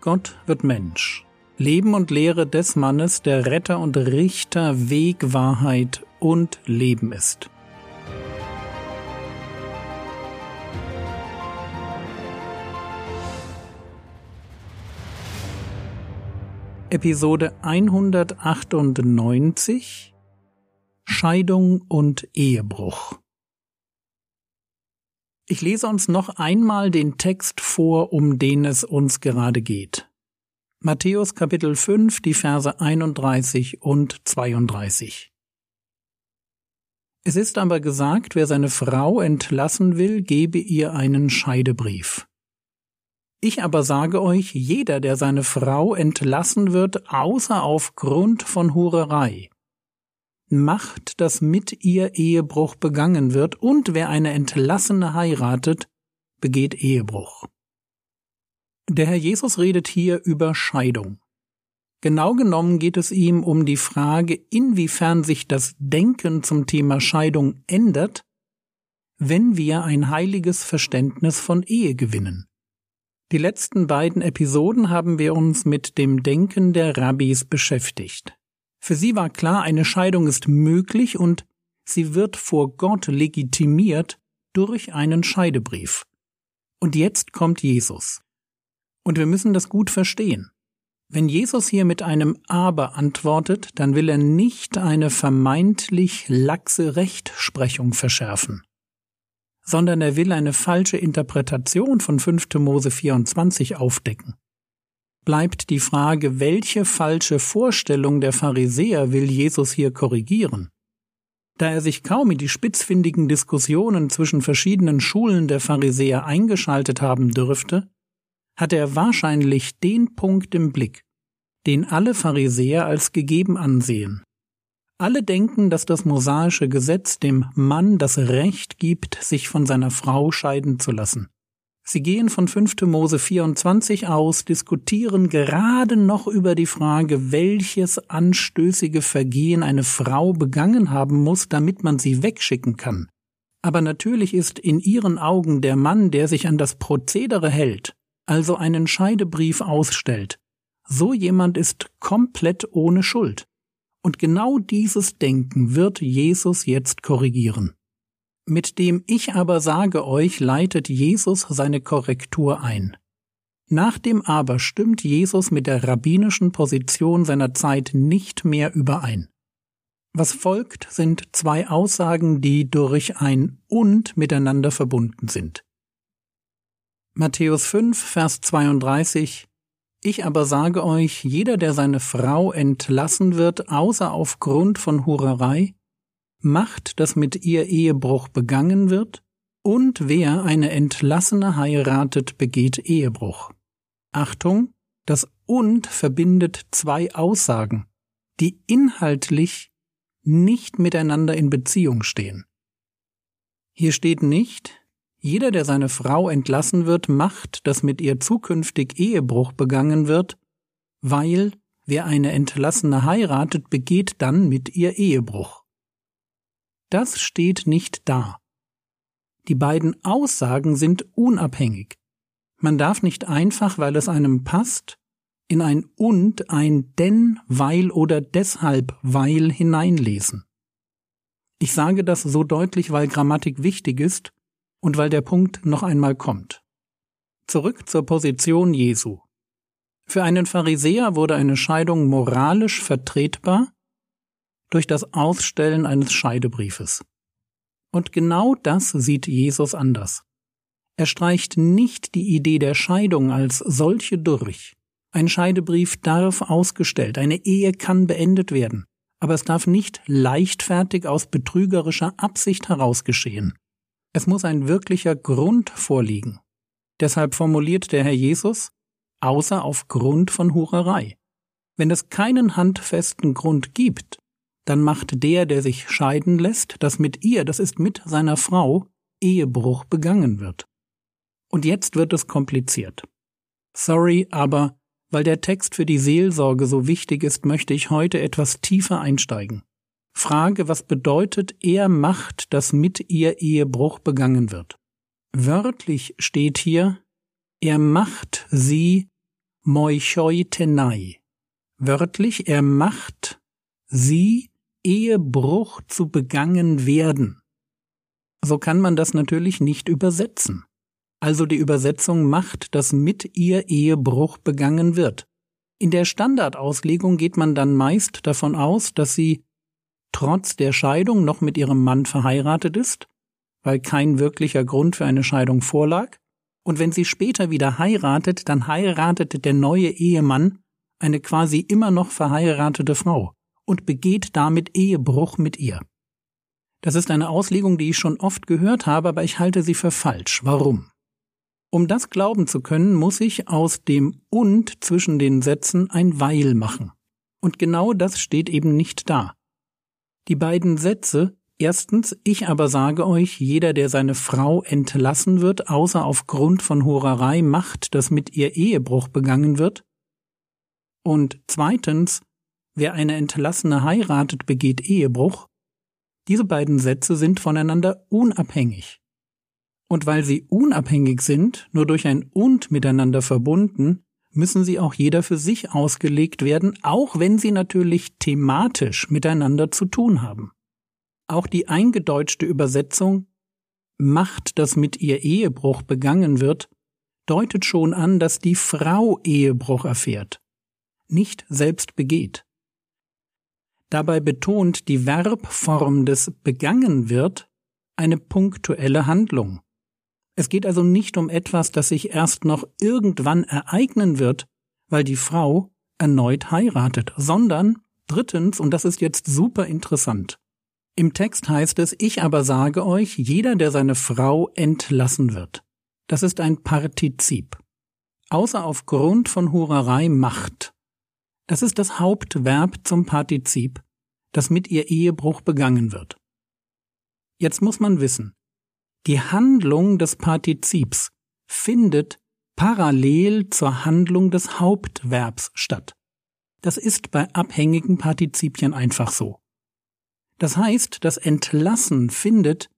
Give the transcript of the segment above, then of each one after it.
Gott wird Mensch. Leben und Lehre des Mannes, der Retter und Richter, Weg, Wahrheit und Leben ist. Episode 198 Scheidung und Ehebruch ich lese uns noch einmal den Text vor, um den es uns gerade geht. Matthäus Kapitel 5, die Verse 31 und 32. Es ist aber gesagt, wer seine Frau entlassen will, gebe ihr einen Scheidebrief. Ich aber sage euch, jeder, der seine Frau entlassen wird, außer aufgrund von Hurerei, macht, dass mit ihr Ehebruch begangen wird, und wer eine Entlassene heiratet, begeht Ehebruch. Der Herr Jesus redet hier über Scheidung. Genau genommen geht es ihm um die Frage, inwiefern sich das Denken zum Thema Scheidung ändert, wenn wir ein heiliges Verständnis von Ehe gewinnen. Die letzten beiden Episoden haben wir uns mit dem Denken der Rabbis beschäftigt. Für sie war klar, eine Scheidung ist möglich und sie wird vor Gott legitimiert durch einen Scheidebrief. Und jetzt kommt Jesus. Und wir müssen das gut verstehen. Wenn Jesus hier mit einem Aber antwortet, dann will er nicht eine vermeintlich laxe Rechtsprechung verschärfen, sondern er will eine falsche Interpretation von 5. Mose 24 aufdecken bleibt die Frage, welche falsche Vorstellung der Pharisäer will Jesus hier korrigieren? Da er sich kaum in die spitzfindigen Diskussionen zwischen verschiedenen Schulen der Pharisäer eingeschaltet haben dürfte, hatte er wahrscheinlich den Punkt im Blick, den alle Pharisäer als gegeben ansehen. Alle denken, dass das mosaische Gesetz dem Mann das Recht gibt, sich von seiner Frau scheiden zu lassen. Sie gehen von 5. Mose 24 aus, diskutieren gerade noch über die Frage, welches anstößige Vergehen eine Frau begangen haben muss, damit man sie wegschicken kann. Aber natürlich ist in ihren Augen der Mann, der sich an das Prozedere hält, also einen Scheidebrief ausstellt, so jemand ist komplett ohne Schuld. Und genau dieses Denken wird Jesus jetzt korrigieren. Mit dem Ich aber sage euch leitet Jesus seine Korrektur ein. Nach dem Aber stimmt Jesus mit der rabbinischen Position seiner Zeit nicht mehr überein. Was folgt, sind zwei Aussagen, die durch ein und miteinander verbunden sind. Matthäus 5, Vers 32 Ich aber sage euch, jeder, der seine Frau entlassen wird, außer aufgrund von Hurerei, macht, dass mit ihr Ehebruch begangen wird, und wer eine Entlassene heiratet, begeht Ehebruch. Achtung, das und verbindet zwei Aussagen, die inhaltlich nicht miteinander in Beziehung stehen. Hier steht nicht, jeder, der seine Frau entlassen wird, macht, dass mit ihr zukünftig Ehebruch begangen wird, weil wer eine Entlassene heiratet, begeht dann mit ihr Ehebruch. Das steht nicht da. Die beiden Aussagen sind unabhängig. Man darf nicht einfach, weil es einem passt, in ein und ein denn, weil oder deshalb, weil hineinlesen. Ich sage das so deutlich, weil Grammatik wichtig ist und weil der Punkt noch einmal kommt. Zurück zur Position Jesu. Für einen Pharisäer wurde eine Scheidung moralisch vertretbar, durch das Ausstellen eines Scheidebriefes. Und genau das sieht Jesus anders. Er streicht nicht die Idee der Scheidung als solche durch. Ein Scheidebrief darf ausgestellt, eine Ehe kann beendet werden, aber es darf nicht leichtfertig aus betrügerischer Absicht heraus geschehen. Es muss ein wirklicher Grund vorliegen. Deshalb formuliert der Herr Jesus, außer aufgrund von Hurerei. Wenn es keinen handfesten Grund gibt, dann macht der, der sich scheiden lässt, dass mit ihr, das ist mit seiner Frau, Ehebruch begangen wird. Und jetzt wird es kompliziert. Sorry, aber weil der Text für die Seelsorge so wichtig ist, möchte ich heute etwas tiefer einsteigen. Frage, was bedeutet, er macht, dass mit ihr Ehebruch begangen wird. Wörtlich steht hier, er macht sie moichoitenai. Wörtlich, er macht sie Ehebruch zu begangen werden. So kann man das natürlich nicht übersetzen. Also die Übersetzung macht, dass mit ihr Ehebruch begangen wird. In der Standardauslegung geht man dann meist davon aus, dass sie trotz der Scheidung noch mit ihrem Mann verheiratet ist, weil kein wirklicher Grund für eine Scheidung vorlag, und wenn sie später wieder heiratet, dann heiratet der neue Ehemann eine quasi immer noch verheiratete Frau und begeht damit Ehebruch mit ihr. Das ist eine Auslegung, die ich schon oft gehört habe, aber ich halte sie für falsch. Warum? Um das glauben zu können, muss ich aus dem und zwischen den Sätzen ein weil machen. Und genau das steht eben nicht da. Die beiden Sätze Erstens, ich aber sage euch, jeder, der seine Frau entlassen wird, außer aufgrund von Hurerei macht, dass mit ihr Ehebruch begangen wird. Und zweitens, wer eine Entlassene heiratet, begeht Ehebruch. Diese beiden Sätze sind voneinander unabhängig. Und weil sie unabhängig sind, nur durch ein und miteinander verbunden, müssen sie auch jeder für sich ausgelegt werden, auch wenn sie natürlich thematisch miteinander zu tun haben. Auch die eingedeutschte Übersetzung macht, dass mit ihr Ehebruch begangen wird, deutet schon an, dass die Frau Ehebruch erfährt, nicht selbst begeht. Dabei betont die Verbform des begangen wird eine punktuelle Handlung. Es geht also nicht um etwas, das sich erst noch irgendwann ereignen wird, weil die Frau erneut heiratet, sondern drittens, und das ist jetzt super interessant, im Text heißt es, ich aber sage euch, jeder, der seine Frau entlassen wird. Das ist ein Partizip. Außer aufgrund von Hurerei macht. Das ist das Hauptverb zum Partizip, das mit ihr Ehebruch begangen wird. Jetzt muss man wissen, die Handlung des Partizips findet parallel zur Handlung des Hauptverbs statt. Das ist bei abhängigen Partizipien einfach so. Das heißt, das Entlassen findet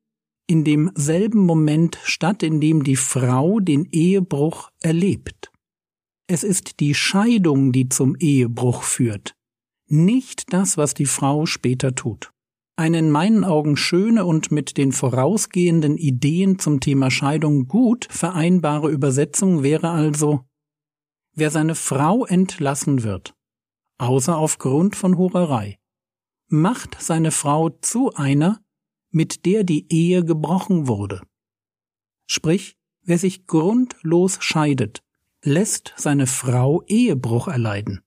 in demselben Moment statt, in dem die Frau den Ehebruch erlebt. Es ist die Scheidung, die zum Ehebruch führt, nicht das, was die Frau später tut. Eine in meinen Augen schöne und mit den vorausgehenden Ideen zum Thema Scheidung gut vereinbare Übersetzung wäre also Wer seine Frau entlassen wird, außer aufgrund von Hurerei, macht seine Frau zu einer, mit der die Ehe gebrochen wurde. Sprich, wer sich grundlos scheidet, lässt seine Frau Ehebruch erleiden.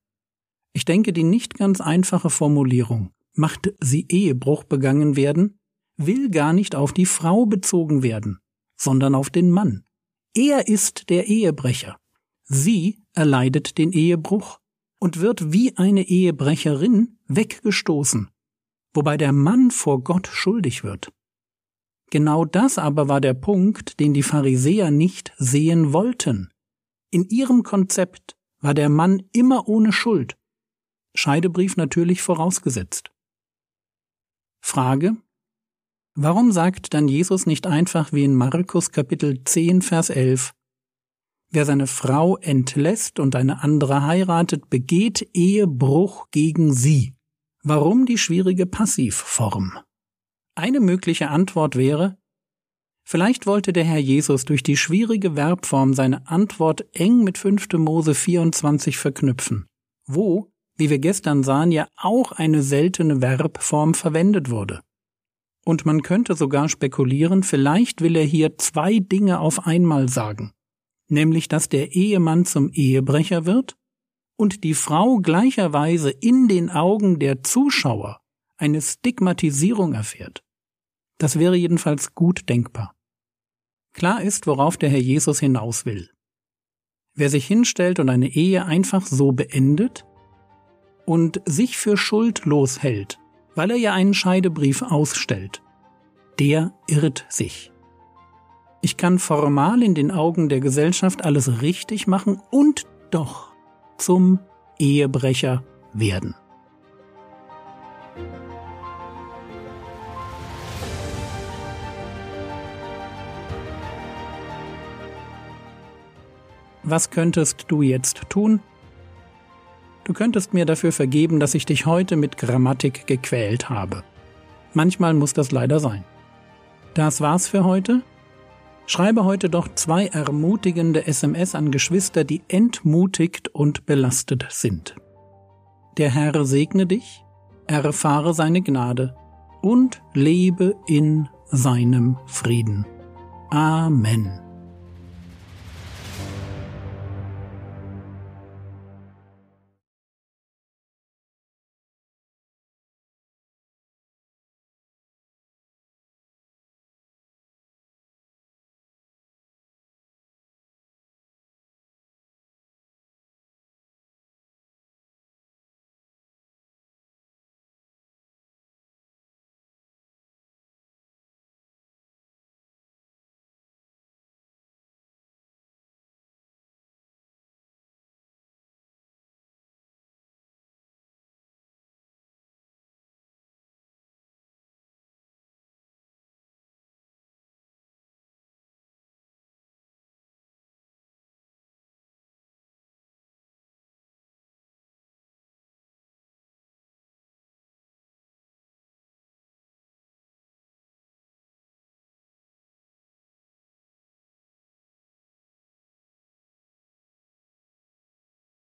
Ich denke, die nicht ganz einfache Formulierung, macht sie Ehebruch begangen werden, will gar nicht auf die Frau bezogen werden, sondern auf den Mann. Er ist der Ehebrecher. Sie erleidet den Ehebruch und wird wie eine Ehebrecherin weggestoßen, wobei der Mann vor Gott schuldig wird. Genau das aber war der Punkt, den die Pharisäer nicht sehen wollten. In ihrem Konzept war der Mann immer ohne Schuld. Scheidebrief natürlich vorausgesetzt. Frage Warum sagt dann Jesus nicht einfach wie in Markus Kapitel 10 Vers 11 Wer seine Frau entlässt und eine andere heiratet, begeht Ehebruch gegen sie. Warum die schwierige Passivform? Eine mögliche Antwort wäre, vielleicht wollte der Herr Jesus durch die schwierige Verbform seine Antwort eng mit 5. Mose 24 verknüpfen, wo, wie wir gestern sahen, ja auch eine seltene Verbform verwendet wurde. Und man könnte sogar spekulieren, vielleicht will er hier zwei Dinge auf einmal sagen, nämlich dass der Ehemann zum Ehebrecher wird und die Frau gleicherweise in den Augen der Zuschauer eine Stigmatisierung erfährt. Das wäre jedenfalls gut denkbar. Klar ist, worauf der Herr Jesus hinaus will. Wer sich hinstellt und eine Ehe einfach so beendet und sich für schuldlos hält, weil er ja einen Scheidebrief ausstellt, der irrt sich. Ich kann formal in den Augen der Gesellschaft alles richtig machen und doch zum Ehebrecher werden. Was könntest du jetzt tun? Du könntest mir dafür vergeben, dass ich dich heute mit Grammatik gequält habe. Manchmal muss das leider sein. Das war's für heute. Schreibe heute doch zwei ermutigende SMS an Geschwister, die entmutigt und belastet sind. Der Herr segne dich, erfahre seine Gnade und lebe in seinem Frieden. Amen.